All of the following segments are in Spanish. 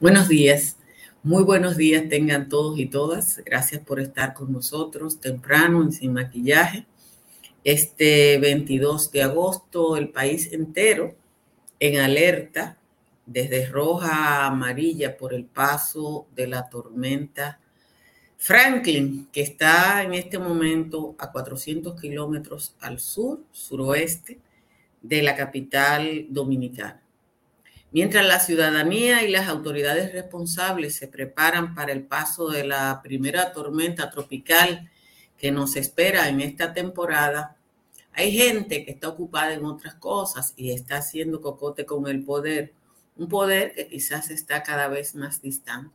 Buenos días, muy buenos días tengan todos y todas. Gracias por estar con nosotros temprano en Sin Maquillaje. Este 22 de agosto, el país entero en alerta, desde roja a amarilla por el paso de la tormenta Franklin, que está en este momento a 400 kilómetros al sur, suroeste de la capital dominicana. Mientras la ciudadanía y las autoridades responsables se preparan para el paso de la primera tormenta tropical que nos espera en esta temporada, hay gente que está ocupada en otras cosas y está haciendo cocote con el poder, un poder que quizás está cada vez más distante.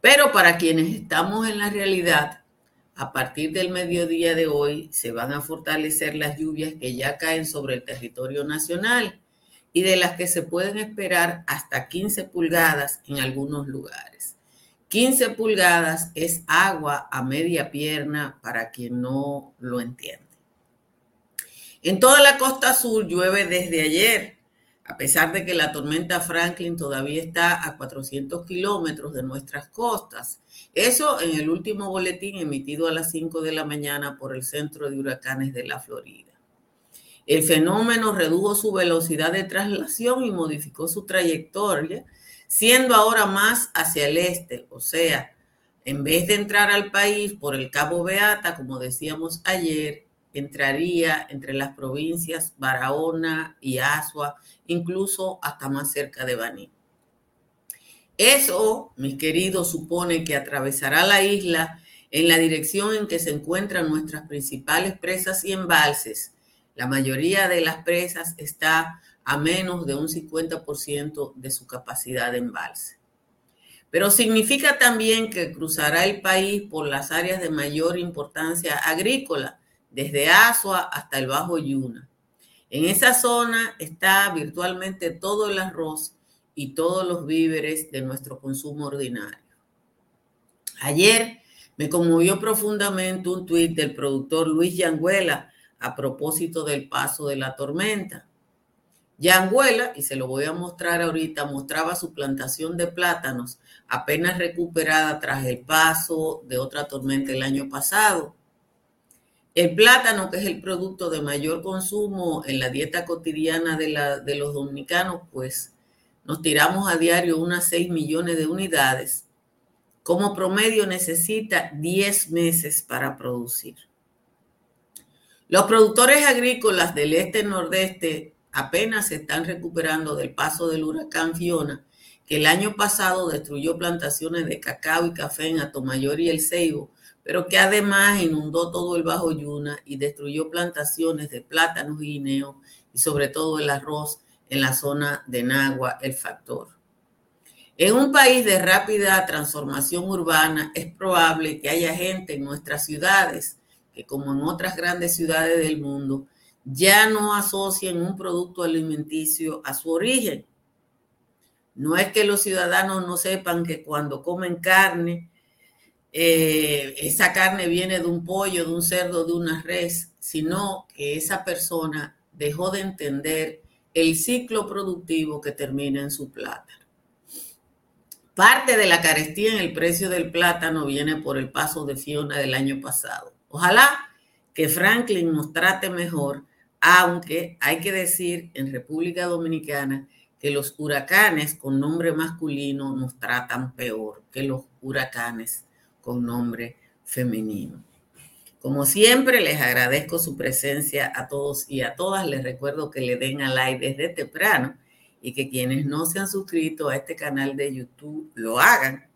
Pero para quienes estamos en la realidad, a partir del mediodía de hoy se van a fortalecer las lluvias que ya caen sobre el territorio nacional y de las que se pueden esperar hasta 15 pulgadas en algunos lugares. 15 pulgadas es agua a media pierna para quien no lo entiende. En toda la costa sur llueve desde ayer, a pesar de que la tormenta Franklin todavía está a 400 kilómetros de nuestras costas. Eso en el último boletín emitido a las 5 de la mañana por el Centro de Huracanes de la Florida. El fenómeno redujo su velocidad de traslación y modificó su trayectoria, siendo ahora más hacia el este, o sea, en vez de entrar al país por el Cabo Beata, como decíamos ayer, entraría entre las provincias Barahona y Asua, incluso hasta más cerca de Baní. Eso, mis queridos, supone que atravesará la isla en la dirección en que se encuentran nuestras principales presas y embalses, la mayoría de las presas está a menos de un 50% de su capacidad de embalse. Pero significa también que cruzará el país por las áreas de mayor importancia agrícola, desde Asua hasta el Bajo Yuna. En esa zona está virtualmente todo el arroz y todos los víveres de nuestro consumo ordinario. Ayer me conmovió profundamente un tuit del productor Luis Yanguela, a propósito del paso de la tormenta. Yanguela, y se lo voy a mostrar ahorita, mostraba su plantación de plátanos apenas recuperada tras el paso de otra tormenta el año pasado. El plátano, que es el producto de mayor consumo en la dieta cotidiana de, la, de los dominicanos, pues nos tiramos a diario unas 6 millones de unidades. Como promedio necesita 10 meses para producir. Los productores agrícolas del este-nordeste apenas se están recuperando del paso del huracán Fiona, que el año pasado destruyó plantaciones de cacao y café en Atomayor y El Ceibo, pero que además inundó todo el Bajo Yuna y destruyó plantaciones de plátanos y guineo y sobre todo el arroz en la zona de Nagua, el factor. En un país de rápida transformación urbana es probable que haya gente en nuestras ciudades que como en otras grandes ciudades del mundo, ya no asocian un producto alimenticio a su origen. No es que los ciudadanos no sepan que cuando comen carne, eh, esa carne viene de un pollo, de un cerdo, de una res, sino que esa persona dejó de entender el ciclo productivo que termina en su plátano. Parte de la carestía en el precio del plátano viene por el paso de Fiona del año pasado. Ojalá que Franklin nos trate mejor, aunque hay que decir en República Dominicana que los huracanes con nombre masculino nos tratan peor que los huracanes con nombre femenino. Como siempre, les agradezco su presencia a todos y a todas. Les recuerdo que le den a like desde temprano y que quienes no se han suscrito a este canal de YouTube lo hagan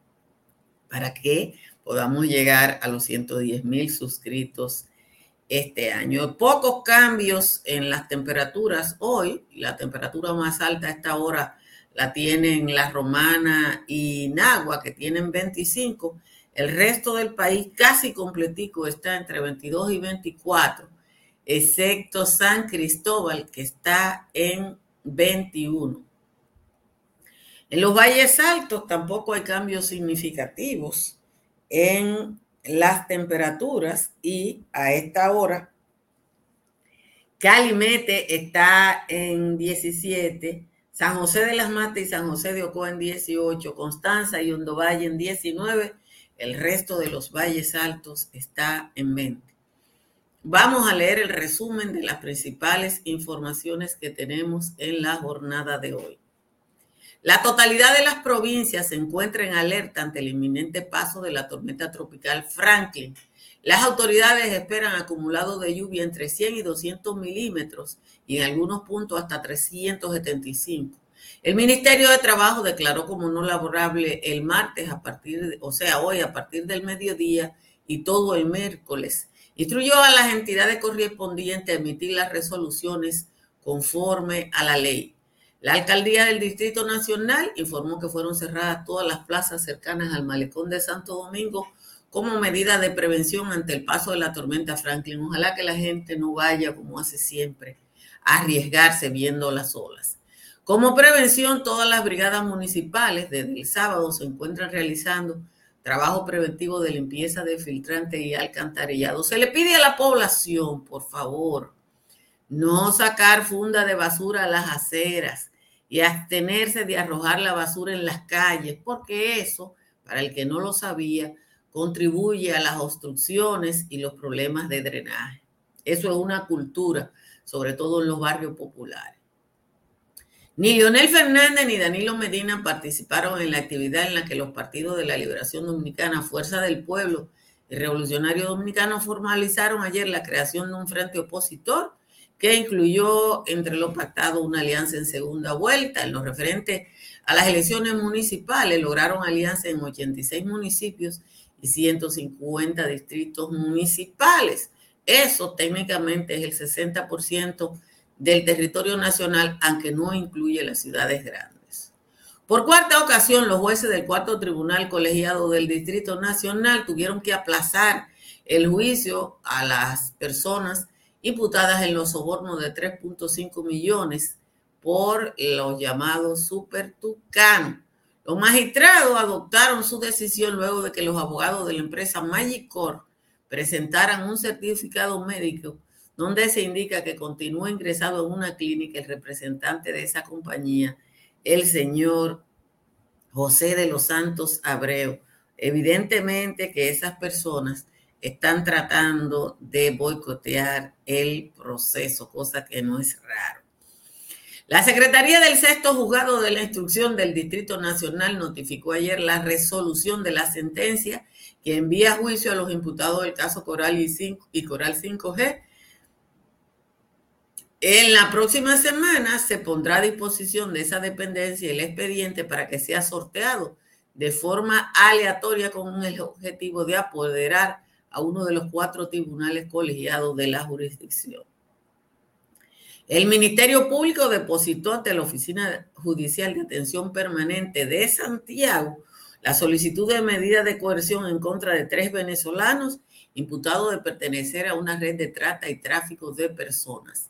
para que podamos llegar a los 110 mil suscritos este año. Pocos cambios en las temperaturas hoy. La temperatura más alta a esta hora la tienen La Romana y Nagua, que tienen 25. El resto del país casi completico está entre 22 y 24, excepto San Cristóbal, que está en 21. En los valles altos tampoco hay cambios significativos en las temperaturas y a esta hora Calimete está en 17, San José de las Matas y San José de Ocoa en 18, Constanza y Hondo en 19, el resto de los valles altos está en 20. Vamos a leer el resumen de las principales informaciones que tenemos en la jornada de hoy. La totalidad de las provincias se encuentra en alerta ante el inminente paso de la tormenta tropical Franklin. Las autoridades esperan acumulados de lluvia entre 100 y 200 milímetros y en algunos puntos hasta 375. El Ministerio de Trabajo declaró como no laborable el martes a partir, de, o sea, hoy a partir del mediodía y todo el miércoles. Instruyó a las entidades correspondientes a emitir las resoluciones conforme a la ley. La alcaldía del Distrito Nacional informó que fueron cerradas todas las plazas cercanas al malecón de Santo Domingo como medida de prevención ante el paso de la tormenta Franklin. Ojalá que la gente no vaya, como hace siempre, a arriesgarse viendo las olas. Como prevención, todas las brigadas municipales desde el sábado se encuentran realizando trabajo preventivo de limpieza de filtrante y alcantarillado. Se le pide a la población, por favor, no sacar funda de basura a las aceras, y abstenerse de arrojar la basura en las calles, porque eso, para el que no lo sabía, contribuye a las obstrucciones y los problemas de drenaje. Eso es una cultura, sobre todo en los barrios populares. Ni Leonel Fernández ni Danilo Medina participaron en la actividad en la que los partidos de la Liberación Dominicana, Fuerza del Pueblo y Revolucionario Dominicano formalizaron ayer la creación de un frente opositor que incluyó entre los pactados una alianza en segunda vuelta. En lo referente a las elecciones municipales, lograron alianza en 86 municipios y 150 distritos municipales. Eso técnicamente es el 60% del territorio nacional, aunque no incluye las ciudades grandes. Por cuarta ocasión, los jueces del cuarto tribunal colegiado del Distrito Nacional tuvieron que aplazar el juicio a las personas imputadas en los sobornos de 3.5 millones por los llamados super tucanos. Los magistrados adoptaron su decisión luego de que los abogados de la empresa Magicor presentaran un certificado médico donde se indica que continúa ingresado en una clínica el representante de esa compañía, el señor José de los Santos Abreu. Evidentemente que esas personas están tratando de boicotear el proceso, cosa que no es raro. La Secretaría del Sexto Juzgado de la Instrucción del Distrito Nacional notificó ayer la resolución de la sentencia que envía a juicio a los imputados del caso Coral y, 5, y Coral 5G. En la próxima semana se pondrá a disposición de esa dependencia el expediente para que sea sorteado de forma aleatoria con el objetivo de apoderar a uno de los cuatro tribunales colegiados de la jurisdicción. El Ministerio Público depositó ante la Oficina Judicial de Atención Permanente de Santiago la solicitud de medida de coerción en contra de tres venezolanos imputados de pertenecer a una red de trata y tráfico de personas.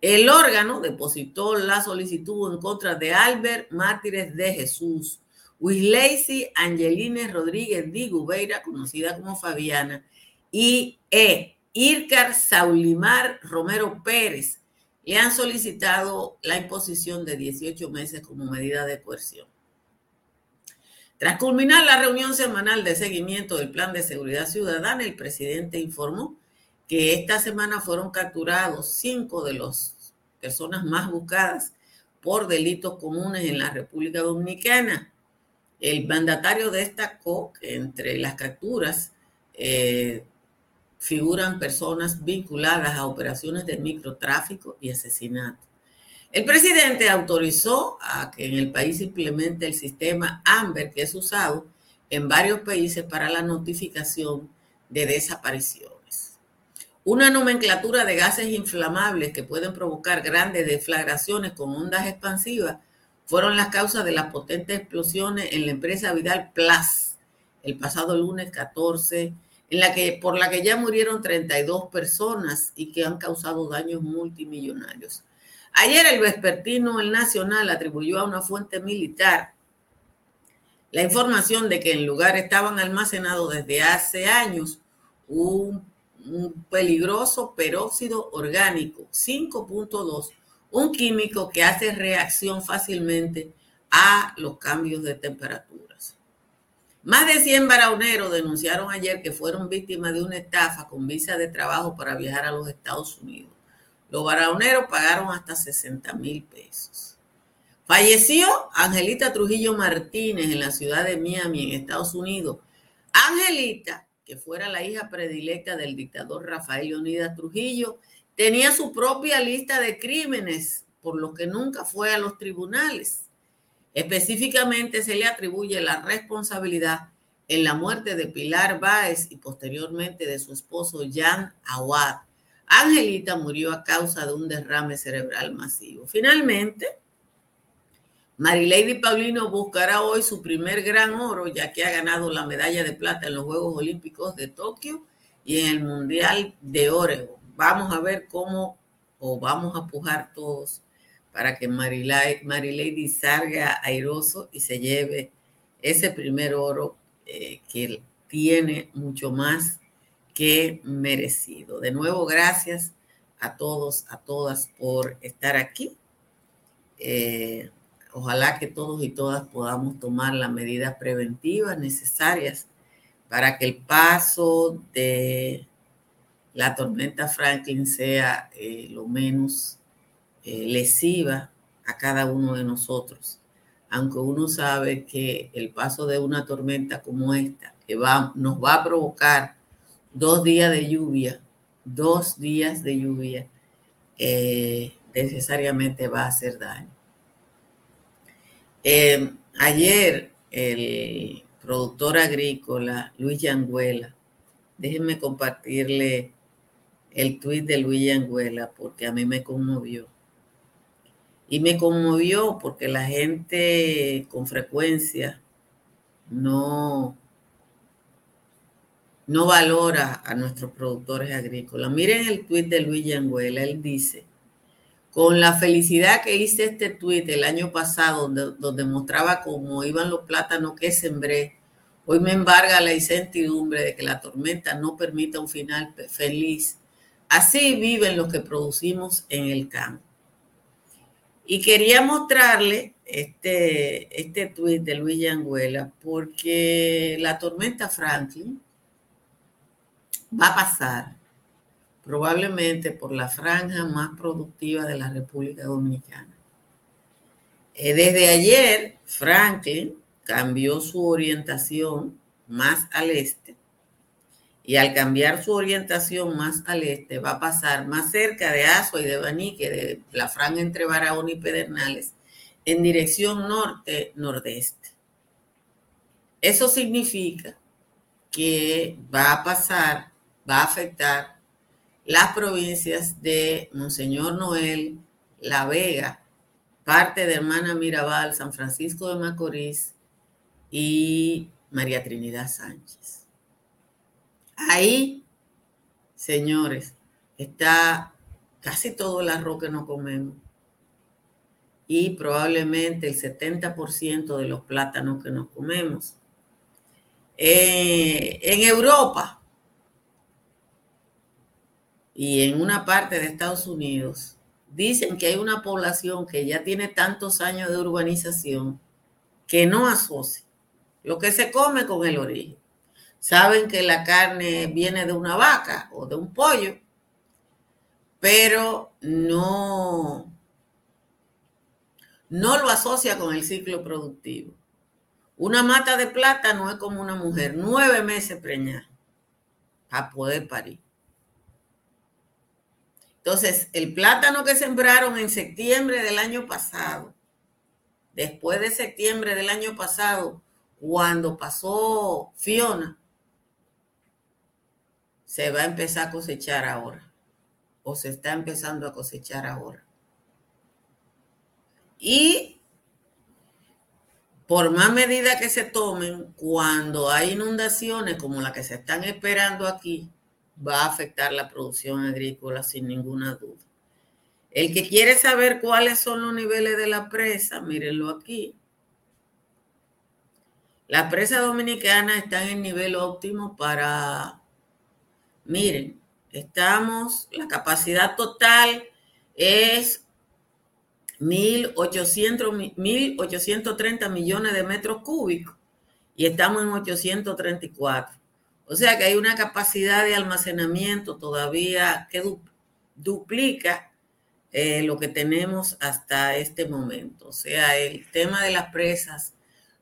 El órgano depositó la solicitud en contra de Albert Mártires de Jesús, Wisley Angeline Rodríguez de Gubeira, conocida como Fabiana, y E. Ircar Saulimar Romero Pérez le han solicitado la imposición de 18 meses como medida de coerción. Tras culminar la reunión semanal de seguimiento del Plan de Seguridad Ciudadana, el presidente informó que esta semana fueron capturados cinco de las personas más buscadas por delitos comunes en la República Dominicana. El mandatario destacó que entre las capturas eh, figuran personas vinculadas a operaciones de microtráfico y asesinato. El presidente autorizó a que en el país implemente el sistema AMBER que es usado en varios países para la notificación de desapariciones. Una nomenclatura de gases inflamables que pueden provocar grandes deflagraciones con ondas expansivas fueron las causas de las potentes explosiones en la empresa Vidal Plus el pasado lunes 14 en la que, por la que ya murieron 32 personas y que han causado daños multimillonarios. Ayer el vespertino El Nacional atribuyó a una fuente militar la información de que en lugar estaban almacenados desde hace años un peligroso peróxido orgánico 5.2 un químico que hace reacción fácilmente a los cambios de temperaturas. Más de 100 barauneros denunciaron ayer que fueron víctimas de una estafa con visa de trabajo para viajar a los Estados Unidos. Los barauneros pagaron hasta 60 mil pesos. Falleció Angelita Trujillo Martínez en la ciudad de Miami, en Estados Unidos. Angelita, que fuera la hija predilecta del dictador Rafael Leonidas Trujillo, tenía su propia lista de crímenes, por lo que nunca fue a los tribunales. Específicamente se le atribuye la responsabilidad en la muerte de Pilar Báez y posteriormente de su esposo Jan Awad, Angelita murió a causa de un derrame cerebral masivo. Finalmente, Marilady Paulino buscará hoy su primer gran oro, ya que ha ganado la medalla de plata en los Juegos Olímpicos de Tokio y en el Mundial de Oregon. Vamos a ver cómo, o vamos a pujar todos para que Marilady salga airoso y se lleve ese primer oro eh, que tiene mucho más que merecido. De nuevo, gracias a todos, a todas por estar aquí. Eh, ojalá que todos y todas podamos tomar las medidas preventivas necesarias para que el paso de la tormenta Franklin sea eh, lo menos eh, lesiva a cada uno de nosotros. Aunque uno sabe que el paso de una tormenta como esta, que va, nos va a provocar dos días de lluvia, dos días de lluvia, eh, necesariamente va a hacer daño. Eh, ayer el productor agrícola Luis Yanguela, déjenme compartirle el tuit de Luis Yanguela porque a mí me conmovió. Y me conmovió porque la gente con frecuencia no, no valora a nuestros productores agrícolas. Miren el tuit de Luis Yanguela, él dice, con la felicidad que hice este tuit el año pasado, donde, mostraba cómo iban los plátanos que sembré, hoy me embarga la incertidumbre de que la tormenta no permita un final feliz. Así viven los que producimos en el campo. Y quería mostrarle este, este tuit de Luis Yanguela porque la tormenta Franklin, va a pasar probablemente por la franja más productiva de la República Dominicana. Eh, desde ayer, Franklin cambió su orientación más al este y al cambiar su orientación más al este va a pasar más cerca de Azua y de Banique, de la franja entre Barahona y Pedernales, en dirección norte-nordeste. Eso significa que va a pasar va a afectar las provincias de Monseñor Noel, La Vega, parte de Hermana Mirabal, San Francisco de Macorís y María Trinidad Sánchez. Ahí, señores, está casi todo el arroz que no comemos y probablemente el 70% de los plátanos que nos comemos. Eh, en Europa, y en una parte de Estados Unidos dicen que hay una población que ya tiene tantos años de urbanización que no asocia lo que se come con el origen. Saben que la carne viene de una vaca o de un pollo, pero no, no lo asocia con el ciclo productivo. Una mata de plata no es como una mujer, nueve meses preñada para poder parir. Entonces, el plátano que sembraron en septiembre del año pasado, después de septiembre del año pasado, cuando pasó Fiona, se va a empezar a cosechar ahora, o se está empezando a cosechar ahora. Y por más medidas que se tomen, cuando hay inundaciones como las que se están esperando aquí, va a afectar la producción agrícola sin ninguna duda. El que quiere saber cuáles son los niveles de la presa, mírenlo aquí. La presa dominicana está en el nivel óptimo para, miren, estamos, la capacidad total es 1.830 millones de metros cúbicos y estamos en 834. O sea que hay una capacidad de almacenamiento todavía que duplica eh, lo que tenemos hasta este momento. O sea, el tema de las presas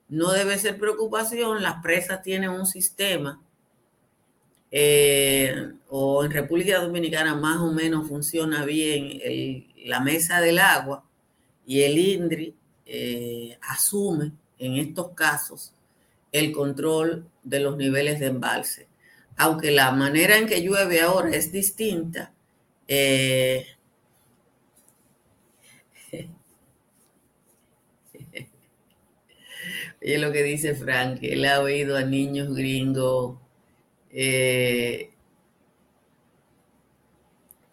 no debe ser preocupación. Las presas tienen un sistema, eh, o en República Dominicana más o menos funciona bien la mesa del agua y el INDRI eh, asume en estos casos el control de los niveles de embalse. Aunque la manera en que llueve ahora es distinta, Oye lo que dice Frank, él ha oído a niños gringos. Eh,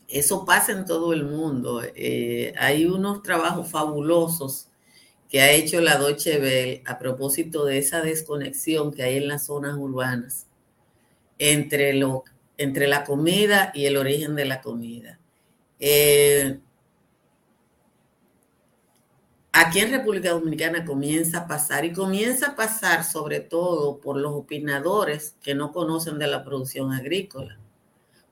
eso pasa en todo el mundo. Eh, hay unos trabajos fabulosos que ha hecho la Deutsche Welle a propósito de esa desconexión que hay en las zonas urbanas entre, lo, entre la comida y el origen de la comida. Eh, aquí en República Dominicana comienza a pasar y comienza a pasar sobre todo por los opinadores que no conocen de la producción agrícola.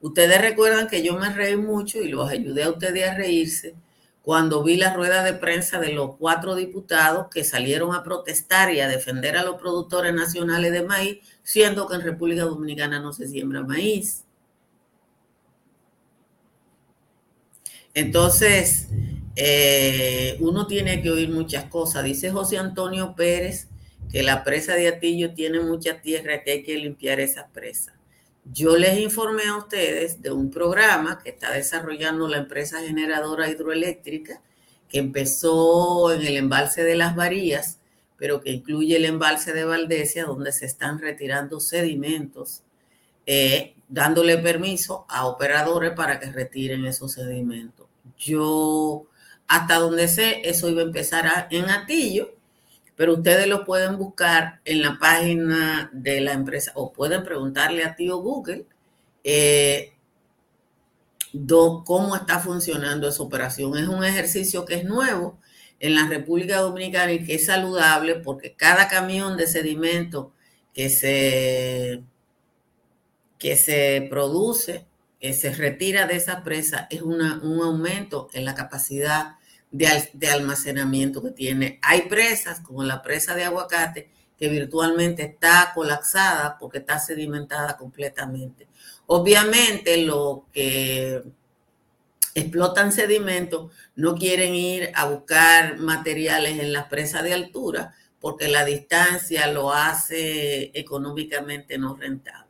Ustedes recuerdan que yo me reí mucho y los ayudé a ustedes a reírse cuando vi la rueda de prensa de los cuatro diputados que salieron a protestar y a defender a los productores nacionales de maíz, siendo que en República Dominicana no se siembra maíz. Entonces, eh, uno tiene que oír muchas cosas. Dice José Antonio Pérez que la presa de Atillo tiene mucha tierra, que hay que limpiar esa presa. Yo les informé a ustedes de un programa que está desarrollando la empresa generadora hidroeléctrica, que empezó en el embalse de las Varías, pero que incluye el embalse de Valdesia, donde se están retirando sedimentos, eh, dándole permiso a operadores para que retiren esos sedimentos. Yo hasta donde sé, eso iba a empezar en Atillo, pero ustedes lo pueden buscar en la página de la empresa o pueden preguntarle a tío Google eh, cómo está funcionando esa operación. Es un ejercicio que es nuevo en la República Dominicana y que es saludable porque cada camión de sedimento que se, que se produce se retira de esa presa es un aumento en la capacidad de, de, almacenamiento que tiene. Hay presas, como la presa de aguacate, que virtualmente está colapsada porque está sedimentada completamente. Obviamente, los que explotan sedimentos no quieren ir a buscar materiales en las presas de altura porque la distancia lo hace económicamente no rentable.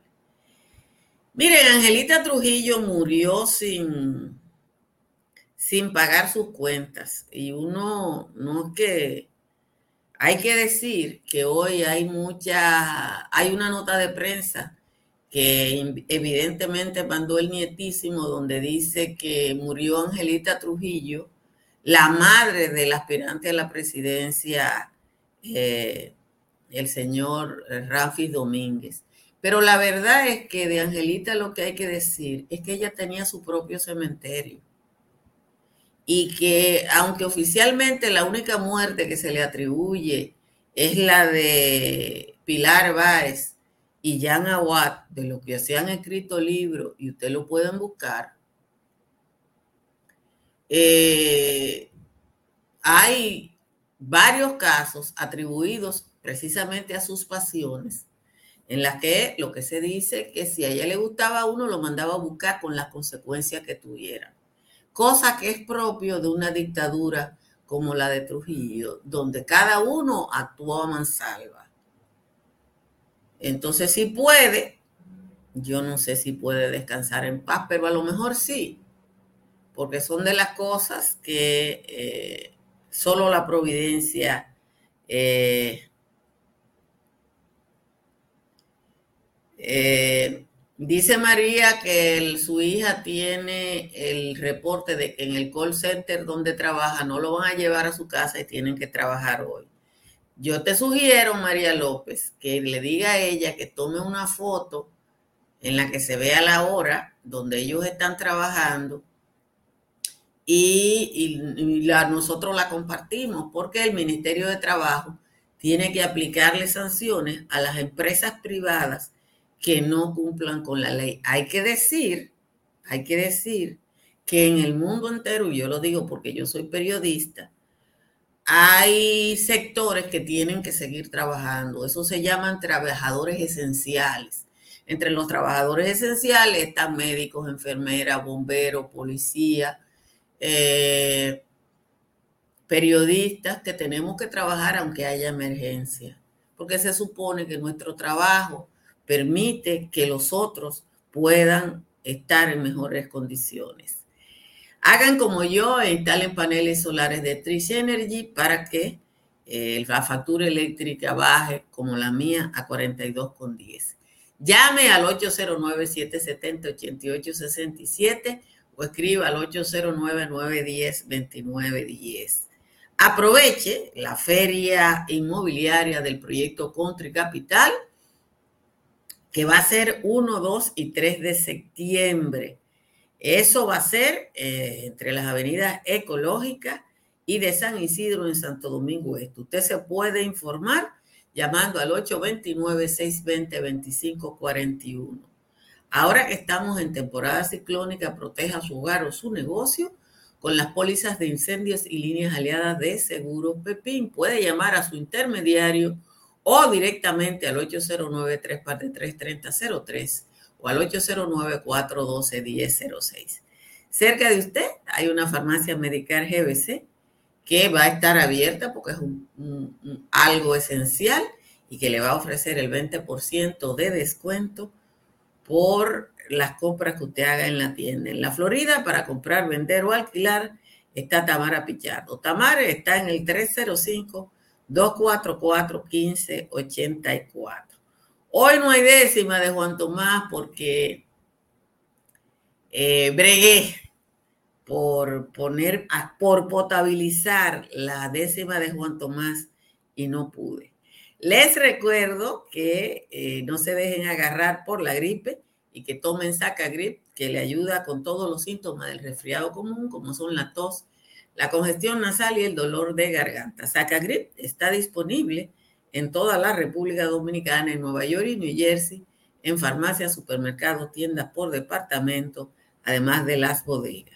Miren, Angelita Trujillo murió sin, sin pagar sus cuentas. Y uno, no es que, hay que decir que hoy hay mucha, hay una nota de prensa que evidentemente mandó el nietísimo donde dice que murió Angelita Trujillo, la madre del aspirante a la presidencia, eh, el señor Rafi Domínguez. Pero la verdad es que de Angelita lo que hay que decir es que ella tenía su propio cementerio. Y que aunque oficialmente la única muerte que se le atribuye es la de Pilar Báez y Jan Aguat, de lo que se han escrito libros, y ustedes lo pueden buscar, eh, hay varios casos atribuidos precisamente a sus pasiones en las que lo que se dice que si a ella le gustaba a uno, lo mandaba a buscar con las consecuencias que tuviera. Cosa que es propio de una dictadura como la de Trujillo, donde cada uno actuó a mansalva. Entonces, si puede, yo no sé si puede descansar en paz, pero a lo mejor sí, porque son de las cosas que eh, solo la providencia eh, Eh, dice María que su hija tiene el reporte de que en el call center donde trabaja no lo van a llevar a su casa y tienen que trabajar hoy. Yo te sugiero, María López, que le diga a ella que tome una foto en la que se vea la hora donde ellos están trabajando y, nosotros la compartimos porque el Ministerio de Trabajo tiene que aplicarle sanciones a las empresas privadas que no cumplan con la ley. Hay que decir, hay que decir que en el mundo entero, y yo lo digo porque yo soy periodista, hay sectores que tienen que seguir trabajando. Eso se llaman trabajadores esenciales. Entre los trabajadores esenciales están médicos, enfermeras, bomberos, policía, eh, periodistas que tenemos que trabajar aunque haya emergencia, porque se supone que nuestro trabajo permite que los otros puedan estar en mejores condiciones. Hagan como yo e instalen paneles solares de Trish Energy para que eh, la factura eléctrica baje como la mía a 42,10. Llame al 809-770-8867 o escriba al 809-910-2910. Aproveche la feria inmobiliaria del proyecto Country Capital, que va a ser 1, 2 y 3 de septiembre. Eso va a ser eh, entre las avenidas ecológicas y de San Isidro en Santo Domingo Este. Usted se puede informar llamando al 829-620-2541. Ahora que estamos en temporada ciclónica, proteja su hogar o su negocio con las pólizas de incendios y líneas aliadas de Seguro Pepín. Puede llamar a su intermediario o directamente al 809-343-3003 o al 809-412-1006. Cerca de usted hay una farmacia medical GBC que va a estar abierta porque es algo esencial y que le va a ofrecer el 20% de descuento por las compras que usted haga en la tienda. En la Florida, para comprar, vender o alquilar, está Tamara Pichardo. Tamara está en el 305-244-1584. Hoy no hay décima de Juan Tomás porque eh, bregué por poner, por potabilizar la décima de Juan Tomás y no pude. Les recuerdo que eh, no se dejen agarrar por la gripe y que tomen Sacagrip, que le ayuda con todos los síntomas del resfriado común, como son la tos, la congestión nasal y el dolor de garganta. Sacagrip está disponible en toda la República Dominicana, en Nueva York y New Jersey, en farmacias, supermercados, tiendas por departamento, además de las bodegas.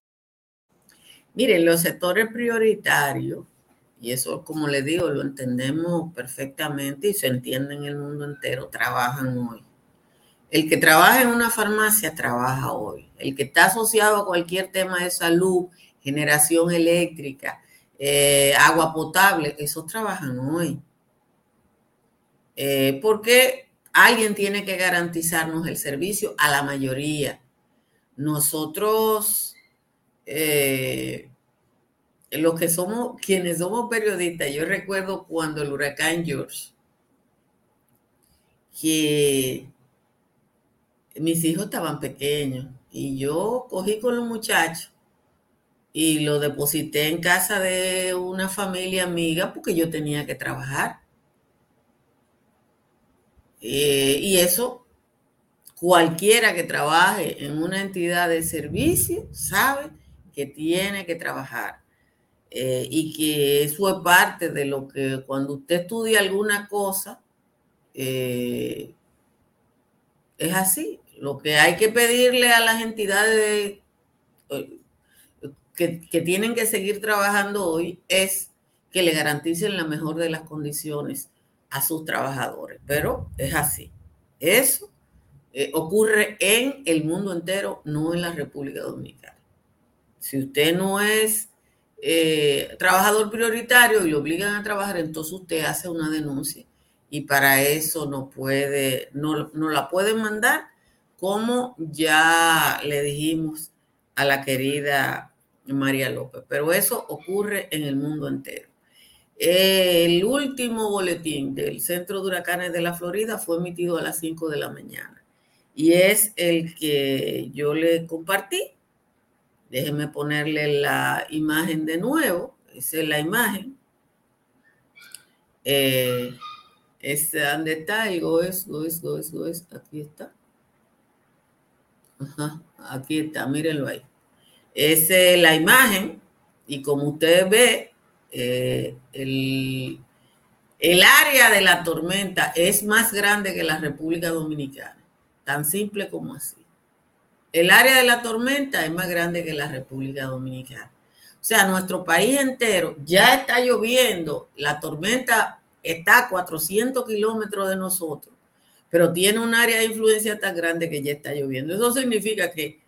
Miren, los sectores prioritarios, y eso como les digo, lo entendemos perfectamente y se entiende en el mundo entero, trabajan hoy. El que trabaja en una farmacia trabaja hoy. El que está asociado a cualquier tema de salud, generación eléctrica, eh, agua potable, esos trabajan hoy. Eh, porque alguien tiene que garantizarnos el servicio a la mayoría. Nosotros eh, los que somos, quienes somos periodistas, yo recuerdo cuando el huracán George, que mis hijos estaban pequeños y yo cogí con los muchachos y lo deposité en casa de una familia amiga porque yo tenía que trabajar. Eh, y eso, cualquiera que trabaje en una entidad de servicio sabe que tiene que trabajar eh, y que eso es parte de lo que cuando usted estudia alguna cosa, eh, es así. Lo que hay que pedirle a las entidades eh, que, que tienen que seguir trabajando hoy es que le garanticen la mejor de las condiciones a sus trabajadores. Pero es así. Eso ocurre en el mundo entero, no en la República Dominicana. Si usted no es eh, trabajador prioritario y lo obligan a trabajar, entonces usted hace una denuncia y para eso no puede, no, no la pueden mandar como ya le dijimos a la querida María López, pero eso ocurre en el mundo entero. El último boletín del Centro de Huracanes de la Florida fue emitido a las 5 de la mañana y es el que yo le compartí. Déjenme ponerle la imagen de nuevo. Esa es la imagen. Eh, es está el GOES, GOES. Aquí está. Ajá, aquí está, mírenlo ahí. Esa es la imagen y como ustedes ven, eh, el, el área de la tormenta es más grande que la República Dominicana, tan simple como así. El área de la tormenta es más grande que la República Dominicana. O sea, nuestro país entero ya está lloviendo, la tormenta está a 400 kilómetros de nosotros, pero tiene un área de influencia tan grande que ya está lloviendo. Eso significa que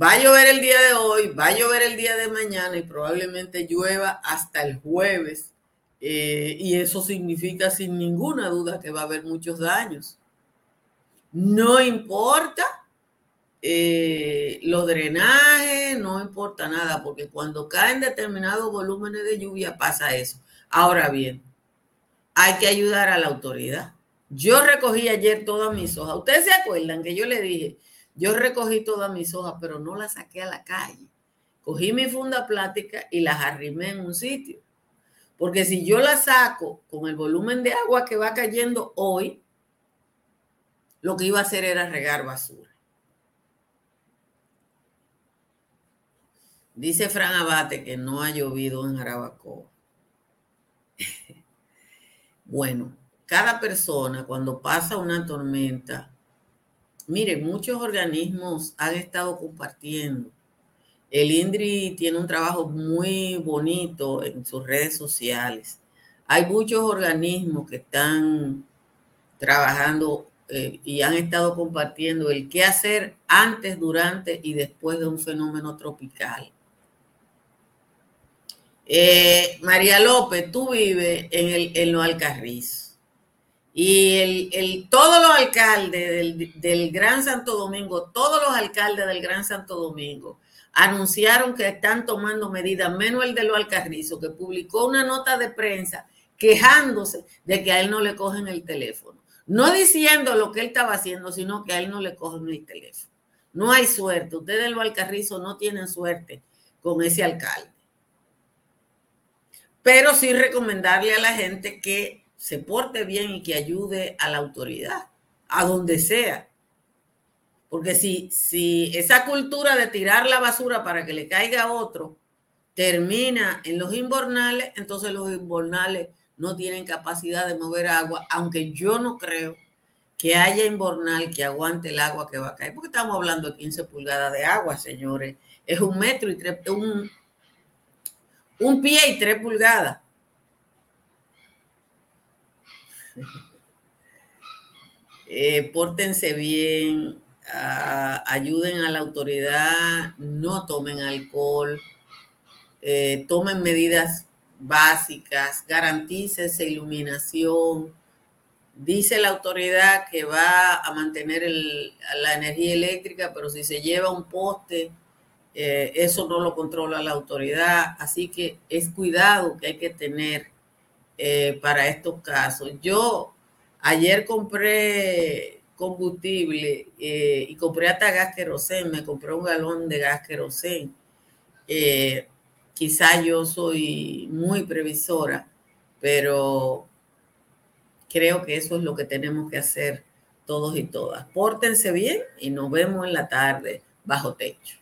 Va a llover el día de hoy, va a llover el día de mañana y probablemente llueva hasta el jueves. Eh, y eso significa sin ninguna duda que va a haber muchos daños. No importa eh, los drenajes, no importa nada, porque cuando caen determinados volúmenes de lluvia pasa eso. Ahora bien, hay que ayudar a la autoridad. Yo recogí ayer todas mis hojas. Ustedes se acuerdan que yo le dije, yo recogí todas mis hojas, pero no las saqué a la calle. Cogí mi funda plástica y las arrimé en un sitio. Porque si yo las saco con el volumen de agua que va cayendo hoy, lo que iba a hacer era regar basura. Dice Fran Abate que no ha llovido en Jarabacoa. bueno, cada persona cuando pasa una tormenta Miren, muchos organismos han estado compartiendo. El INDRI tiene un trabajo muy bonito en sus redes sociales. Hay muchos organismos que están trabajando eh, y han estado compartiendo el qué hacer antes, durante y después de un fenómeno tropical. Eh, María López, tú vives en, el, en los. Y el, todos los alcaldes del, Gran Santo Domingo, todos los alcaldes del Gran Santo Domingo anunciaron que están tomando medidas, menos el de los Alcarrizos, que publicó una nota de prensa quejándose de que a él no le cogen el teléfono. No diciendo lo que él estaba haciendo, sino que a él no le cogen el teléfono. No hay suerte. Ustedes los Alcarrizos no tienen suerte con ese alcalde. Pero sí recomendarle a la gente que se porte bien y que ayude a la autoridad, a donde sea. Porque si, si esa cultura de tirar la basura para que le caiga a otro termina en los inbornales, entonces los inbornales no tienen capacidad de mover agua, aunque yo no creo que haya inbornal que aguante el agua que va a caer, porque estamos hablando de 15 pulgadas de agua, señores. Es un metro y tres, un, un pie y tres pulgadas. Eh, pórtense bien, ayuden a la autoridad, no tomen alcohol, eh, tomen medidas básicas, garantícese iluminación. Dice la autoridad que va a mantener la energía eléctrica, pero si se lleva un poste, eh, eso no lo controla la autoridad. Así que es cuidado que hay que tener eh, para estos casos. Yo ayer compré combustible eh, y compré hasta gas querosén, me compré un galón de gas querosén. Quizá yo soy muy previsora, pero creo que eso es lo que tenemos que hacer todos y todas. Pórtense bien y nos vemos en la tarde bajo techo.